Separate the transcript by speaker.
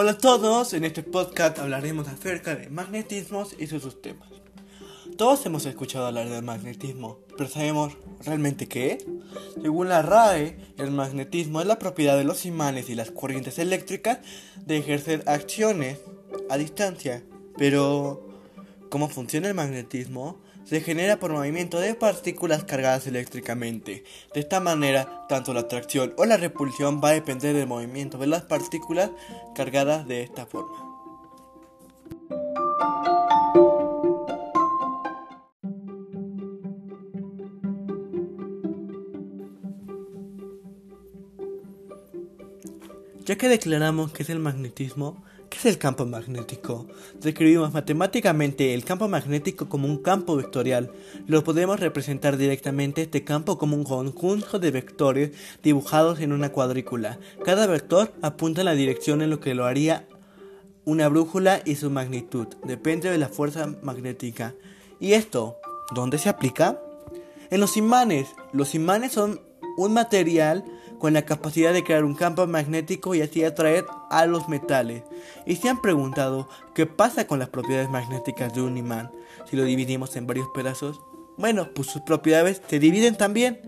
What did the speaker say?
Speaker 1: Hola a todos, en este podcast hablaremos acerca de magnetismos y sus sistemas. Todos hemos escuchado hablar del magnetismo, pero ¿sabemos realmente qué? Según la RAE, el magnetismo es la propiedad de los imanes y las corrientes eléctricas de ejercer acciones a distancia. Pero, ¿cómo funciona el magnetismo? Se genera por movimiento de partículas cargadas eléctricamente. De esta manera, tanto la atracción o la repulsión va a depender del movimiento de las partículas cargadas de esta forma. Ya que declaramos que es el magnetismo, ¿Qué es el campo magnético? Describimos matemáticamente el campo magnético como un campo vectorial. Lo podemos representar directamente este campo como un conjunto de vectores dibujados en una cuadrícula. Cada vector apunta en la dirección en lo que lo haría una brújula y su magnitud. Depende de la fuerza magnética. ¿Y esto? ¿Dónde se aplica? En los imanes. Los imanes son un material con la capacidad de crear un campo magnético y así atraer a los metales. Y se han preguntado qué pasa con las propiedades magnéticas de un imán si lo dividimos en varios pedazos. Bueno, pues sus propiedades se dividen también.